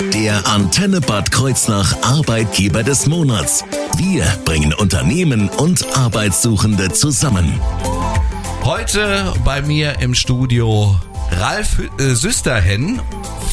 Der Antenne Bad Kreuznach Arbeitgeber des Monats. Wir bringen Unternehmen und Arbeitssuchende zusammen. Heute bei mir im Studio Ralf äh, Süsterhen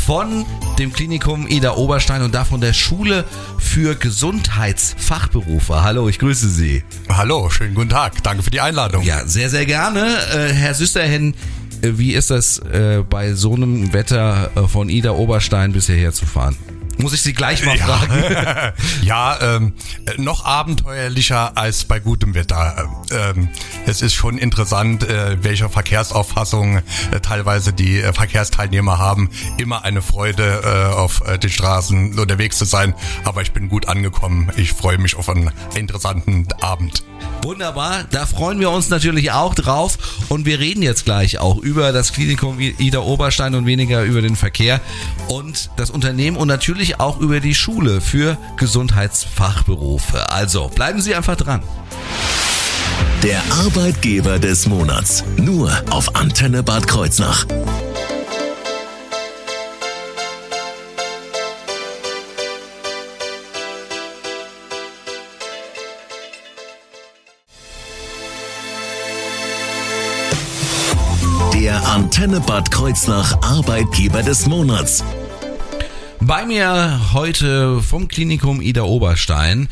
von dem Klinikum Ida Oberstein und davon der Schule für Gesundheitsfachberufe. Hallo, ich grüße Sie. Hallo, schönen guten Tag. Danke für die Einladung. Ja, sehr, sehr gerne. Äh, Herr Süsterhen, wie ist das äh, bei so einem Wetter äh, von Ida Oberstein bis hierher zu fahren? Muss ich Sie gleich mal fragen. Ja, ähm, noch abenteuerlicher als bei gutem Wetter. Ähm, es ist schon interessant, äh, welche Verkehrsauffassung äh, teilweise die äh, Verkehrsteilnehmer haben. Immer eine Freude, äh, auf äh, den Straßen unterwegs zu sein. Aber ich bin gut angekommen. Ich freue mich auf einen interessanten Abend. Wunderbar, da freuen wir uns natürlich auch drauf und wir reden jetzt gleich auch über das Klinikum Ida Oberstein und weniger über den Verkehr und das Unternehmen und natürlich auch über die Schule für Gesundheitsfachberufe. Also bleiben Sie einfach dran. Der Arbeitgeber des Monats. Nur auf Antenne Bad Kreuznach. Der Antenne Bad Kreuznach Arbeitgeber des Monats. Bei mir heute vom Klinikum Ida Oberstein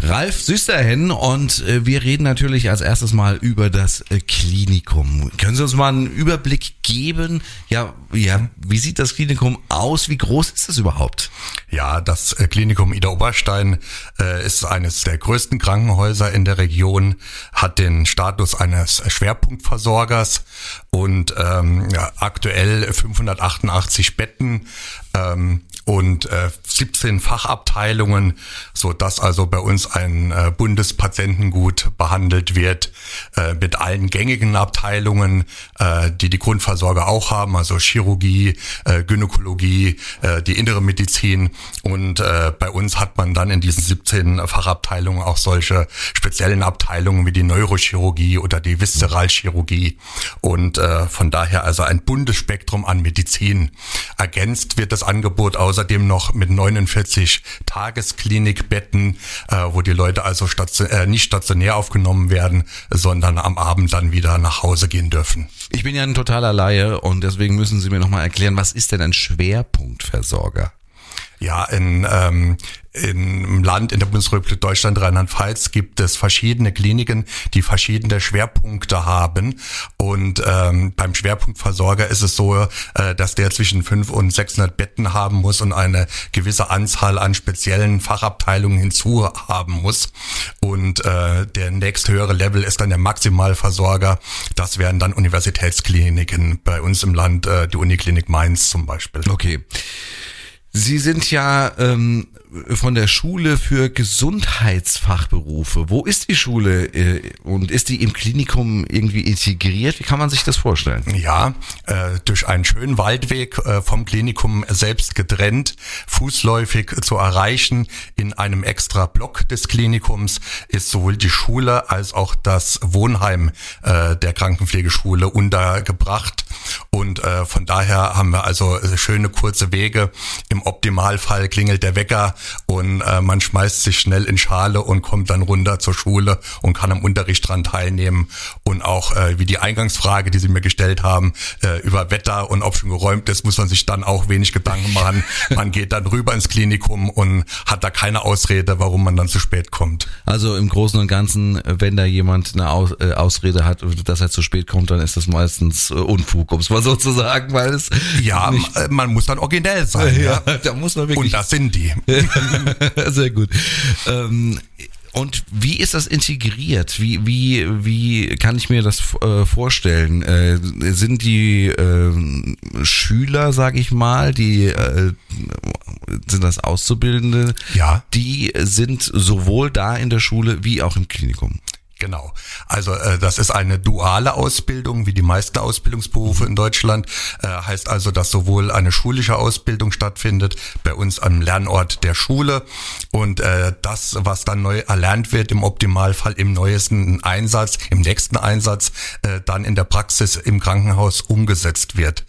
Ralf Süsterhen und äh, wir reden natürlich als erstes mal über das äh, Klinikum. Können Sie uns mal einen Überblick geben? Ja, ja, wie sieht das Klinikum aus? Wie groß ist es überhaupt? Ja, das äh, Klinikum Ida Oberstein ist eines der größten Krankenhäuser in der Region, hat den Status eines Schwerpunktversorgers und ähm, ja, aktuell 588 Betten ähm, und äh, 17 Fachabteilungen, so dass also bei uns ein äh, Bundespatientengut behandelt wird äh, mit allen gängigen Abteilungen, äh, die die Grundversorger auch haben, also Chirurgie, äh, Gynäkologie, äh, die innere Medizin und äh, bei uns hat man dann in diesen 17 Fachabteilungen auch solche speziellen Abteilungen wie die Neurochirurgie oder die Viszeralchirurgie und äh, von daher also ein buntes Spektrum an Medizin. Ergänzt wird das Angebot außerdem noch mit 49 Tagesklinikbetten, äh, wo die Leute also station äh, nicht stationär aufgenommen werden, sondern am Abend dann wieder nach Hause gehen dürfen. Ich bin ja ein totaler Laie und deswegen müssen Sie mir nochmal erklären, was ist denn ein Schwerpunktversorger? Ja, in, ähm, im Land, in der Bundesrepublik Deutschland, Rheinland-Pfalz gibt es verschiedene Kliniken, die verschiedene Schwerpunkte haben. Und ähm, beim Schwerpunktversorger ist es so, äh, dass der zwischen 500 und 600 Betten haben muss und eine gewisse Anzahl an speziellen Fachabteilungen hinzu haben muss. Und äh, der nächsthöhere Level ist dann der Maximalversorger. Das wären dann Universitätskliniken bei uns im Land, äh, die Uniklinik Mainz zum Beispiel. Okay. Sie sind ja ähm, von der Schule für Gesundheitsfachberufe. Wo ist die Schule äh, und ist die im Klinikum irgendwie integriert? Wie kann man sich das vorstellen? Ja, äh, durch einen schönen Waldweg äh, vom Klinikum selbst getrennt, fußläufig zu erreichen. In einem extra Block des Klinikums ist sowohl die Schule als auch das Wohnheim äh, der Krankenpflegeschule untergebracht. Und äh, von daher haben wir also schöne kurze Wege. Im Optimalfall klingelt der Wecker und äh, man schmeißt sich schnell in Schale und kommt dann runter zur Schule und kann am Unterricht dran teilnehmen. Und auch äh, wie die Eingangsfrage, die Sie mir gestellt haben, äh, über Wetter und ob schon geräumt ist, muss man sich dann auch wenig Gedanken machen. Man geht dann rüber ins Klinikum und hat da keine Ausrede, warum man dann zu spät kommt. Also im Großen und Ganzen, wenn da jemand eine Aus, äh, Ausrede hat, dass er zu spät kommt, dann ist das meistens äh, Unfug, es mal so zu sagen, weil es Ja, m- man muss dann originell sein. ja, ja. da muss man wirklich Und das sind die. Sehr gut. Ähm, und wie ist das integriert? Wie, wie, wie kann ich mir das äh, vorstellen? Äh, sind die äh, Schüler, sag ich mal, die äh, sind das Auszubildende? Ja. Die sind sowohl da in der Schule wie auch im Klinikum. Genau. Also äh, das ist eine duale Ausbildung, wie die meisten Ausbildungsberufe in Deutschland. Äh, heißt also, dass sowohl eine schulische Ausbildung stattfindet, bei uns am Lernort der Schule und äh, das, was dann neu erlernt wird, im Optimalfall im neuesten Einsatz, im nächsten Einsatz, äh, dann in der Praxis im Krankenhaus umgesetzt wird.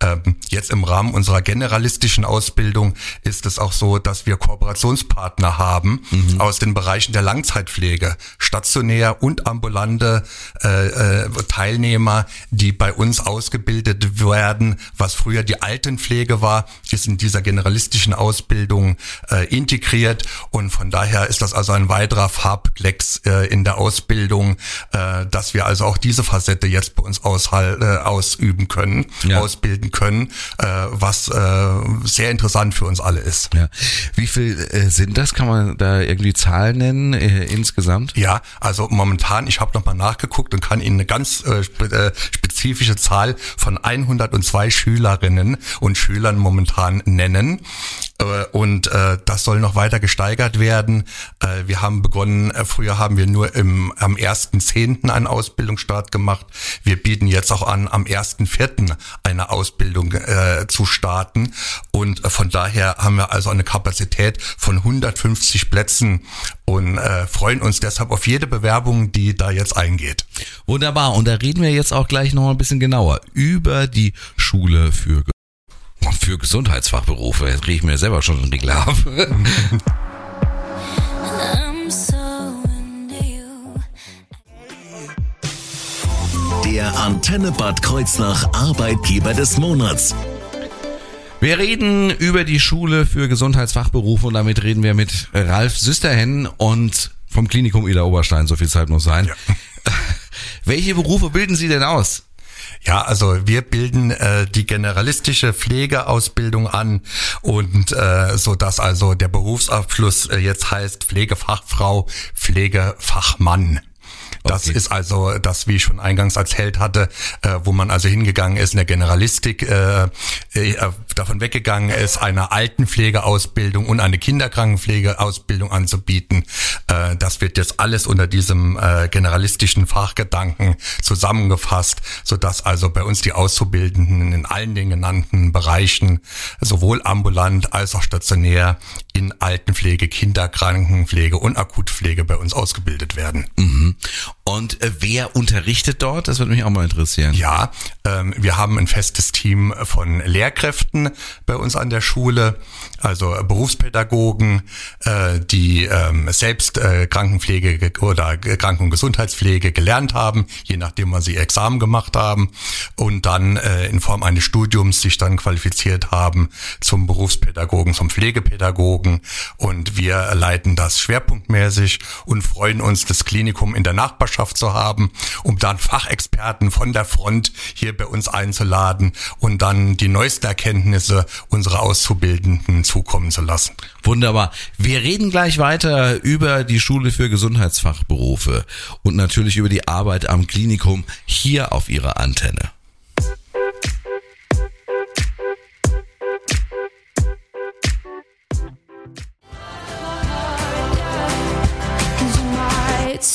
Ähm, jetzt im Rahmen unserer generalistischen Ausbildung ist es auch so, dass wir Kooperationspartner haben mhm. aus den Bereichen der Langzeitpflege, stationär und ambulante äh, äh, Teilnehmer, die bei uns ausgebildet werden, was früher die Altenpflege war, ist in dieser generalistischen Ausbildung äh, integriert und von daher ist das also ein weiterer Farbklecks äh, in der Ausbildung, äh, dass wir also auch diese Facette jetzt bei uns aushal äh, ausüben können, ja. ausbilden können, äh, was äh, sehr interessant für uns alle ist. Ja. Wie viel äh, sind das? Kann man da irgendwie Zahlen nennen äh, insgesamt? Ja, also momentan, ich habe nochmal nachgeguckt und kann Ihnen eine ganz äh, äh spezifische Zahl von 102 Schülerinnen und Schülern momentan nennen. Äh, und äh, das soll noch weiter gesteigert werden. Äh, wir haben begonnen, äh, früher haben wir nur im, am 1.10. einen Ausbildungsstart gemacht. Wir bieten jetzt auch an, am 1.4. eine Ausbildung äh, zu starten. Und äh, von daher haben wir also eine Kapazität von 150 Plätzen und äh, freuen uns deshalb auf jede Bewerbung, die da jetzt eingeht. Wunderbar. Und da reden wir jetzt auch gleich noch ein bisschen genauer über die Schule für, für Gesundheitsfachberufe. Jetzt kriege ich mir selber schon einen Regler. Der Antenne Bad Kreuznach Arbeitgeber des Monats. Wir reden über die Schule für Gesundheitsfachberufe und damit reden wir mit Ralf Süsterhen und vom Klinikum Ida Oberstein, so viel Zeit muss sein. Ja. Welche Berufe bilden Sie denn aus? Ja, also wir bilden äh, die generalistische Pflegeausbildung an und äh, so dass also der Berufsabschluss äh, jetzt heißt Pflegefachfrau, Pflegefachmann. Das okay. ist also das, wie ich schon eingangs erzählt hatte, äh, wo man also hingegangen ist in der Generalistik, äh, äh, davon weggegangen ist, eine Altenpflegeausbildung und eine Kinderkrankenpflegeausbildung anzubieten. Äh, das wird jetzt alles unter diesem äh, generalistischen Fachgedanken zusammengefasst, so dass also bei uns die Auszubildenden in allen den genannten Bereichen sowohl ambulant als auch stationär in Altenpflege, Kinderkrankenpflege und Akutpflege bei uns ausgebildet werden. Mhm. Und äh, wer unterrichtet dort? Das würde mich auch mal interessieren. Ja, ähm, wir haben ein festes Team von Lehrkräften bei uns an der Schule, also Berufspädagogen, äh, die ähm, selbst äh, Krankenpflege oder Kranken- und Gesundheitspflege gelernt haben, je nachdem, wann sie Examen gemacht haben und dann äh, in Form eines Studiums sich dann qualifiziert haben zum Berufspädagogen, zum Pflegepädagogen und wir leiten das schwerpunktmäßig und freuen uns, das Klinikum in der Nachbarschaft zu haben, um dann Fachexperten von der Front hier bei uns einzuladen und dann die neuesten Erkenntnisse unserer Auszubildenden zukommen zu lassen. Wunderbar. Wir reden gleich weiter über die Schule für Gesundheitsfachberufe und natürlich über die Arbeit am Klinikum hier auf Ihrer Antenne.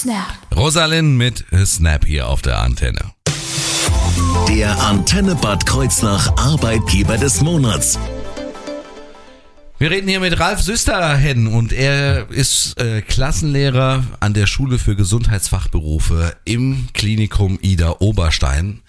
Snap. Rosalind mit Snap hier auf der Antenne. Der Antenne Bad Kreuznach Arbeitgeber des Monats. Wir reden hier mit Ralf Süsterhen und er ist äh, Klassenlehrer an der Schule für Gesundheitsfachberufe im Klinikum Ida Oberstein.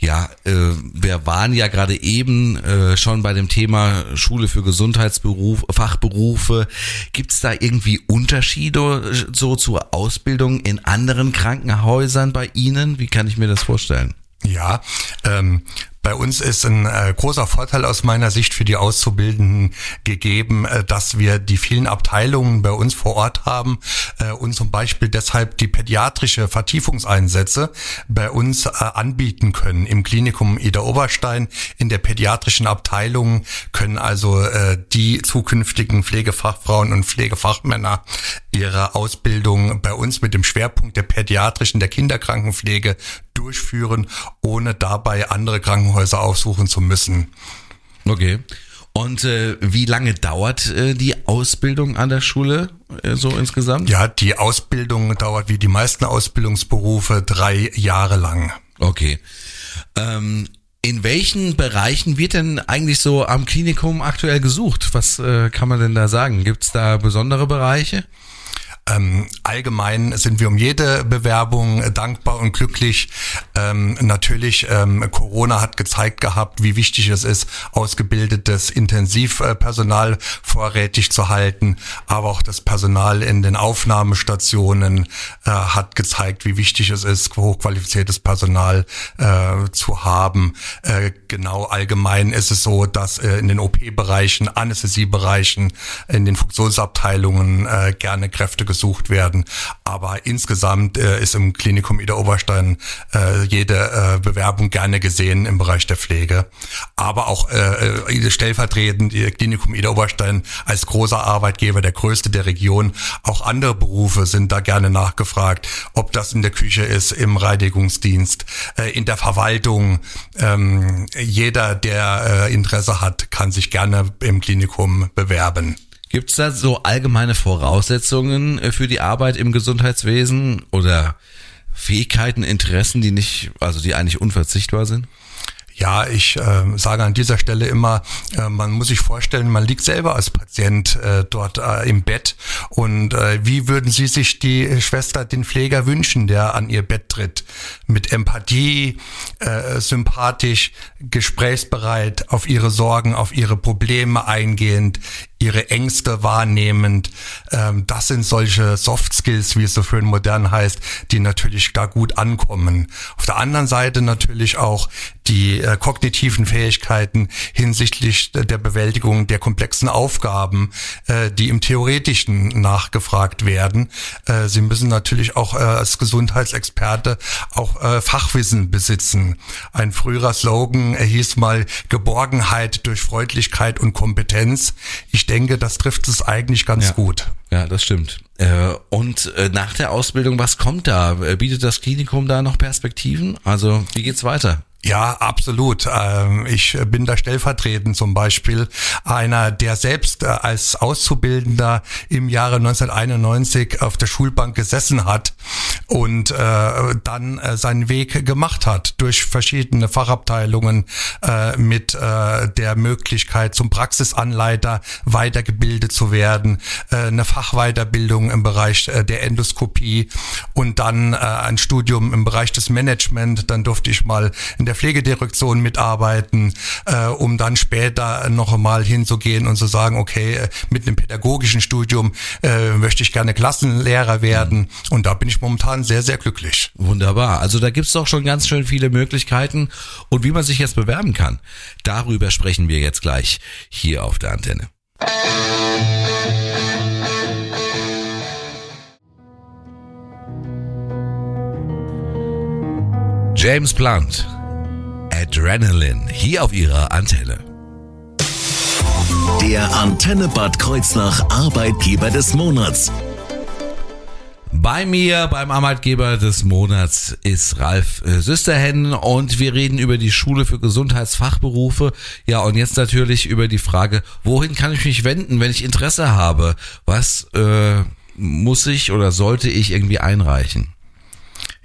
Ja, äh, wir waren ja gerade eben äh, schon bei dem Thema Schule für Gesundheitsberuf, Fachberufe. Gibt es da irgendwie Unterschiede so zur Ausbildung in anderen Krankenhäusern bei Ihnen? Wie kann ich mir das vorstellen? Ja, ähm, bei uns ist ein äh, großer Vorteil aus meiner Sicht für die Auszubildenden gegeben, äh, dass wir die vielen Abteilungen bei uns vor Ort haben äh, und zum Beispiel deshalb die pädiatrische Vertiefungseinsätze bei uns äh, anbieten können. Im Klinikum Ida Oberstein in der pädiatrischen Abteilung können also äh, die zukünftigen Pflegefachfrauen und Pflegefachmänner ihre Ausbildung bei uns mit dem Schwerpunkt der pädiatrischen, der Kinderkrankenpflege durchführen, ohne dabei andere Krankenhäuser aufsuchen zu müssen. Okay. Und äh, wie lange dauert äh, die Ausbildung an der Schule äh, so insgesamt? Ja, die Ausbildung dauert wie die meisten Ausbildungsberufe drei Jahre lang. Okay. Ähm, in welchen Bereichen wird denn eigentlich so am Klinikum aktuell gesucht? Was äh, kann man denn da sagen? Gibt es da besondere Bereiche? Ähm, allgemein sind wir um jede Bewerbung dankbar und glücklich. Ähm, natürlich, ähm, Corona hat gezeigt gehabt, wie wichtig es ist, ausgebildetes Intensivpersonal vorrätig zu halten. Aber auch das Personal in den Aufnahmestationen äh, hat gezeigt, wie wichtig es ist, hochqualifiziertes Personal äh, zu haben. Äh, genau allgemein ist es so, dass äh, in den OP-Bereichen, Anästhesiebereichen, in den Funktionsabteilungen äh, gerne Kräfte gesucht werden. Aber insgesamt äh, ist im Klinikum Ida Oberstein äh, jede äh, Bewerbung gerne gesehen im Bereich der Pflege. Aber auch äh, äh stellvertretend die Klinikum Ida Oberstein als großer Arbeitgeber, der größte der Region. Auch andere Berufe sind da gerne nachgefragt, ob das in der Küche ist, im Reinigungsdienst, äh, in der Verwaltung. Ähm, jeder, der äh, Interesse hat, kann sich gerne im Klinikum bewerben. Gibt es da so allgemeine Voraussetzungen äh, für die Arbeit im Gesundheitswesen oder Fähigkeiten, Interessen, die nicht, also die eigentlich unverzichtbar sind? Ja, ich äh, sage an dieser Stelle immer, äh, man muss sich vorstellen, man liegt selber als Patient äh, dort äh, im Bett und äh, wie würden Sie sich die Schwester, den Pfleger wünschen, der an Ihr Bett tritt? Mit Empathie, äh, sympathisch, gesprächsbereit, auf Ihre Sorgen, auf Ihre Probleme eingehend, ihre Ängste wahrnehmend. Ähm, das sind solche Soft Skills, wie es so schön modern heißt, die natürlich da gut ankommen. Auf der anderen Seite natürlich auch die äh, kognitiven Fähigkeiten hinsichtlich der Bewältigung der komplexen Aufgaben, äh, die im Theoretischen nachgefragt werden. Äh, sie müssen natürlich auch äh, als Gesundheitsexperte auch äh, Fachwissen besitzen. Ein früherer Slogan hieß mal Geborgenheit durch Freundlichkeit und Kompetenz. Ich denke, das trifft es eigentlich ganz ja. gut. Ja, das stimmt. Äh, und äh, nach der Ausbildung, was kommt da? Bietet das Klinikum da noch Perspektiven? Also, wie geht's weiter? Ja, absolut. Ähm, ich bin da stellvertretend zum Beispiel einer, der selbst äh, als Auszubildender im Jahre 1991 auf der Schulbank gesessen hat und äh, dann äh, seinen Weg gemacht hat durch verschiedene Fachabteilungen mit der Möglichkeit zum Praxisanleiter weitergebildet zu werden, eine Fachweiterbildung im Bereich der Endoskopie und dann ein Studium im Bereich des Management. Dann durfte ich mal in der Pflegedirektion mitarbeiten, äh, um dann später noch einmal hinzugehen und zu sagen, okay, äh, mit einem pädagogischen Studium äh, möchte ich gerne Klassenlehrer werden. Mhm. Und da bin ich momentan sehr, sehr glücklich. Wunderbar. Also da gibt's doch schon ganz schön viele Möglichkeiten und wie man sich jetzt bewerben kann. Darüber sprechen wir jetzt gleich hier auf der Antenne. James Blunt Adrenaline hier auf ihrer Antenne. Der Antenne Bad Kreuznach Arbeitgeber des Monats. Bei mir beim Arbeitgeber des Monats ist Ralf äh, Süsterhen und wir reden über die Schule für Gesundheitsfachberufe. Ja, und jetzt natürlich über die Frage, wohin kann ich mich wenden, wenn ich Interesse habe? Was äh, muss ich oder sollte ich irgendwie einreichen?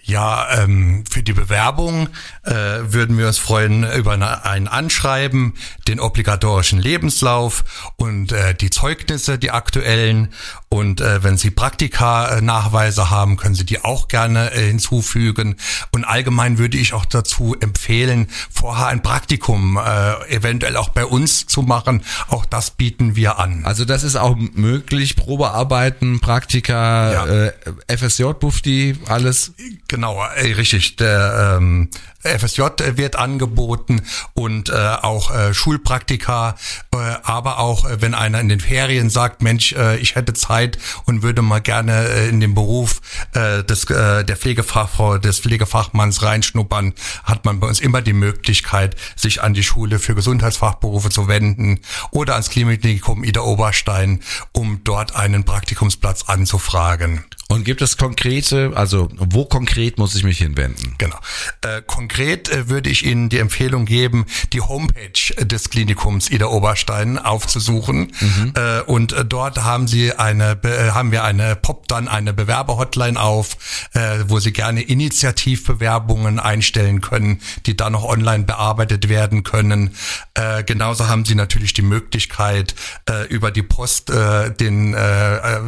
Ja, ähm, für die Bewerbung äh, würden wir uns freuen über eine, ein Anschreiben, den obligatorischen Lebenslauf und äh, die Zeugnisse, die aktuellen. Und äh, wenn Sie Praktika-Nachweise haben, können Sie die auch gerne äh, hinzufügen. Und allgemein würde ich auch dazu empfehlen, vorher ein Praktikum äh, eventuell auch bei uns zu machen. Auch das bieten wir an. Also das ist auch möglich, Probearbeiten, Praktika, ja. äh, FSJ, Bufti, alles. Genau, ey, richtig. Der ähm, FSJ wird angeboten und äh, auch äh, Schulpraktika, äh, aber auch äh, wenn einer in den Ferien sagt, Mensch, äh, ich hätte Zeit und würde mal gerne äh, in den Beruf äh, des äh, der Pflegefachfrau, des Pflegefachmanns reinschnuppern, hat man bei uns immer die Möglichkeit, sich an die Schule für Gesundheitsfachberufe zu wenden oder ans Klinikum Ida Oberstein, um dort einen Praktikumsplatz anzufragen. Und gibt es konkrete, also wo konkret muss ich mich hinwenden? Genau. Äh, konkret äh, würde ich Ihnen die Empfehlung geben, die Homepage des Klinikums Ida Oberstein aufzusuchen. Mhm. Äh, und äh, dort haben Sie eine, äh, haben wir eine, poppt dann eine Bewerber-Hotline auf, äh, wo Sie gerne Initiativbewerbungen einstellen können, die dann noch online bearbeitet werden können. Genauso haben Sie natürlich die Möglichkeit, über die Post den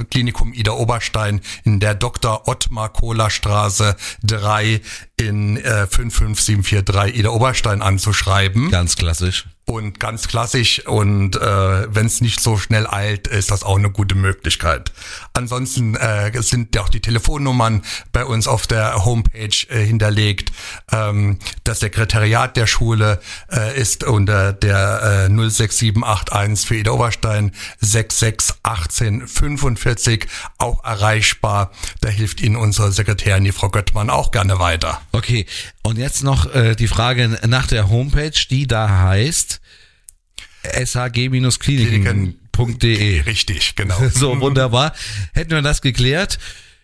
Klinikum Ida Oberstein in der Dr. Ottmar Kohler Straße 3 in äh, 55743 Ida Oberstein anzuschreiben. Ganz klassisch und ganz klassisch und äh, wenn es nicht so schnell eilt, ist das auch eine gute Möglichkeit. Ansonsten äh, sind auch die Telefonnummern bei uns auf der Homepage äh, hinterlegt. Ähm, das Sekretariat der Schule äh, ist unter der äh, 06781 für Ida Oberstein 661845 auch erreichbar. Da hilft Ihnen unsere Sekretärin, die Frau Göttmann, auch gerne weiter. Okay, und jetzt noch äh, die Frage nach der Homepage, die da heißt shg-kliniken.de. Richtig, genau. So, wunderbar. Hätten wir das geklärt?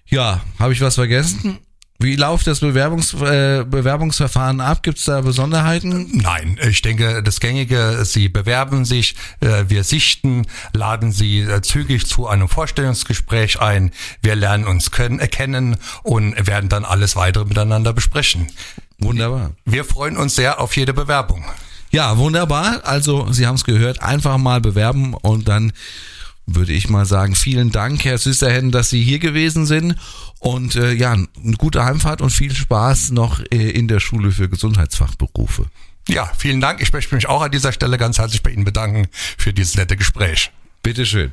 Ja, habe ich was vergessen? Wie läuft das Bewerbungs, äh, Bewerbungsverfahren ab? Gibt es da Besonderheiten? Nein, ich denke, das Gängige, Sie bewerben sich, äh, wir sichten, laden Sie äh, zügig zu einem Vorstellungsgespräch ein, wir lernen uns können, erkennen und werden dann alles weitere miteinander besprechen. Wunderbar. Wir freuen uns sehr auf jede Bewerbung. Ja, wunderbar. Also, Sie haben es gehört, einfach mal bewerben und dann würde ich mal sagen, vielen Dank, Herr Süsterhen, dass Sie hier gewesen sind. Und äh, ja, eine gute Heimfahrt und viel Spaß noch äh, in der Schule für Gesundheitsfachberufe. Ja, vielen Dank. Ich möchte mich auch an dieser Stelle ganz herzlich bei Ihnen bedanken für dieses nette Gespräch. Bitteschön.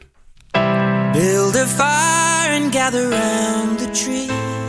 Build a fire and gather round the tree.